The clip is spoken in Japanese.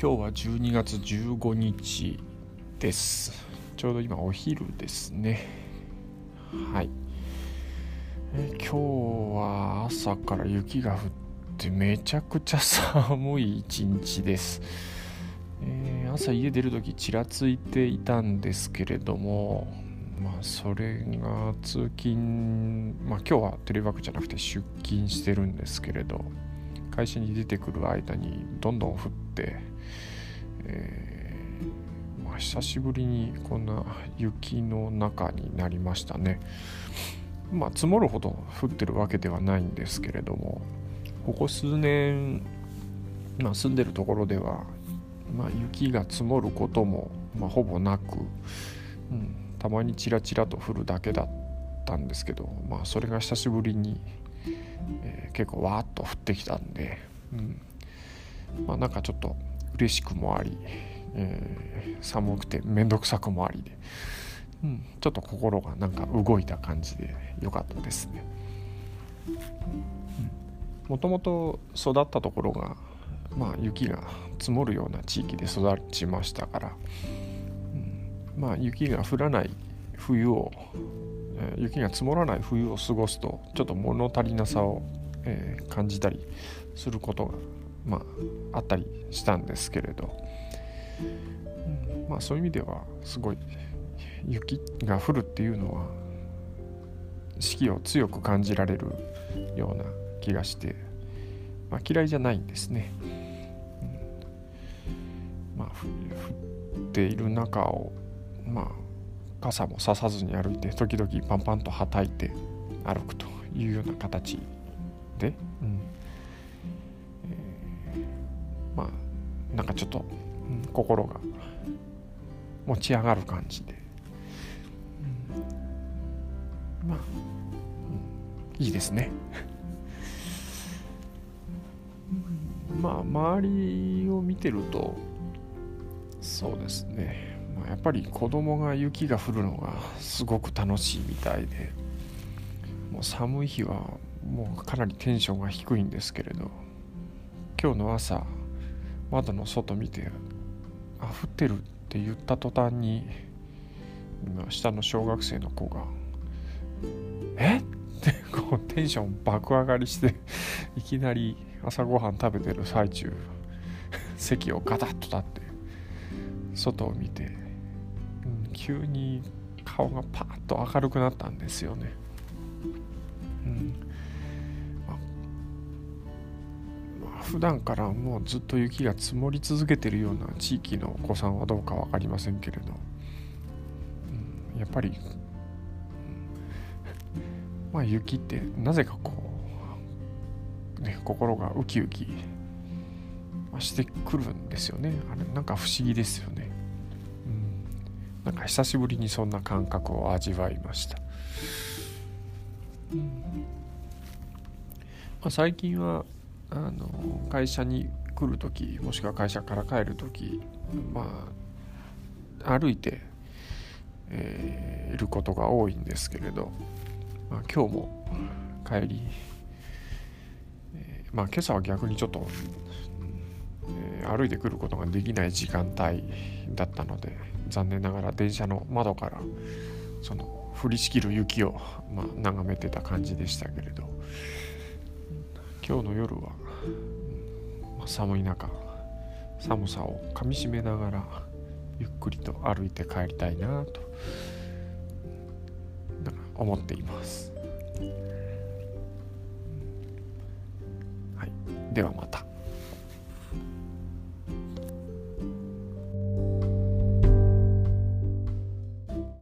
今日は12月15日です。ちょうど今お昼ですね。はい。え今日は朝から雪が降ってめちゃくちゃ寒い一日です、えー、朝家出る時ちらついていたんですけれどもまあそれが通勤まあ今日はテレワークじゃなくて出勤してるんですけれど。会社に出てくる間にどんどん降って、えー、まあ、久しぶりにこんな雪の中になりましたね。まあ、積もるほど降ってるわけではないんですけれどもここ数年、まあ、住んでるところでは、まあ、雪が積もることも、まあ、ほぼなく、うん、たまにちらちらと降るだけだったんですけど、まあ、それが久しぶりにえー、結構わーっと降ってきたんで、うん。まあ、なんかちょっと嬉しくもあり、えー、寒くて面倒くさくもありで、うん、ちょっと心がなんか動いた感じで良かったですね。もともと育ったところが、まあ、雪が積もるような地域で育ちましたから、うん、まあ雪が降らない冬を雪が積もらない冬を過ごすとちょっと物足りなさを、え、感じたりすることが、まあ、あったりしたんですけれど、うん、まあそういう意味ではすごい雪が降るっていうのは四季を強く感じられるような気がして、まあ、嫌いじゃないんですね。うん、まあ降っている中をまあ傘もささずに歩いて時々パンパンとはたいて歩くというような形で、うん。えー、まあなんかちょっと、うん、心が持ち上がる感じで、うん、まあ、うん、いいですね。まあ周りを見てるとそうですね。やっぱり子供が雪が降るのがすごく楽しいみたいでもう寒い日はもうかなりテンションが低いんですけれど今日の朝窓の外見てあ降ってるって言った途端に下の小学生の子が「え？っ?」てこうテンション爆上がりしていきなり朝ごはん食べてる最中席をガタッと立って外を見て急に顔がパッと明るくなったんですよね。うん。まあ、普段からもうずっと雪が積もり続けてるような地域のお子さんはどうか分かりませんけれど、うん、やっぱり、うん、まあ雪ってなぜかこう、ね、心がウキウキしてくるんですよね。あれなんか不思議ですよね。なんか久しぶりにそんな感覚を味わいました、まあ、最近はあの会社に来る時もしくは会社から帰る時まあ歩いて、えー、いることが多いんですけれど、まあ、今日も帰り、えー、まあ今朝は逆にちょっと、えー、歩いてくることができない時間帯だったので残念ながら電車の窓からその降りしきる雪を、まあ、眺めてた感じでしたけれど今日の夜は、まあ、寒い中寒さをかみしめながらゆっくりと歩いて帰りたいなと思っています。はい、ではまた。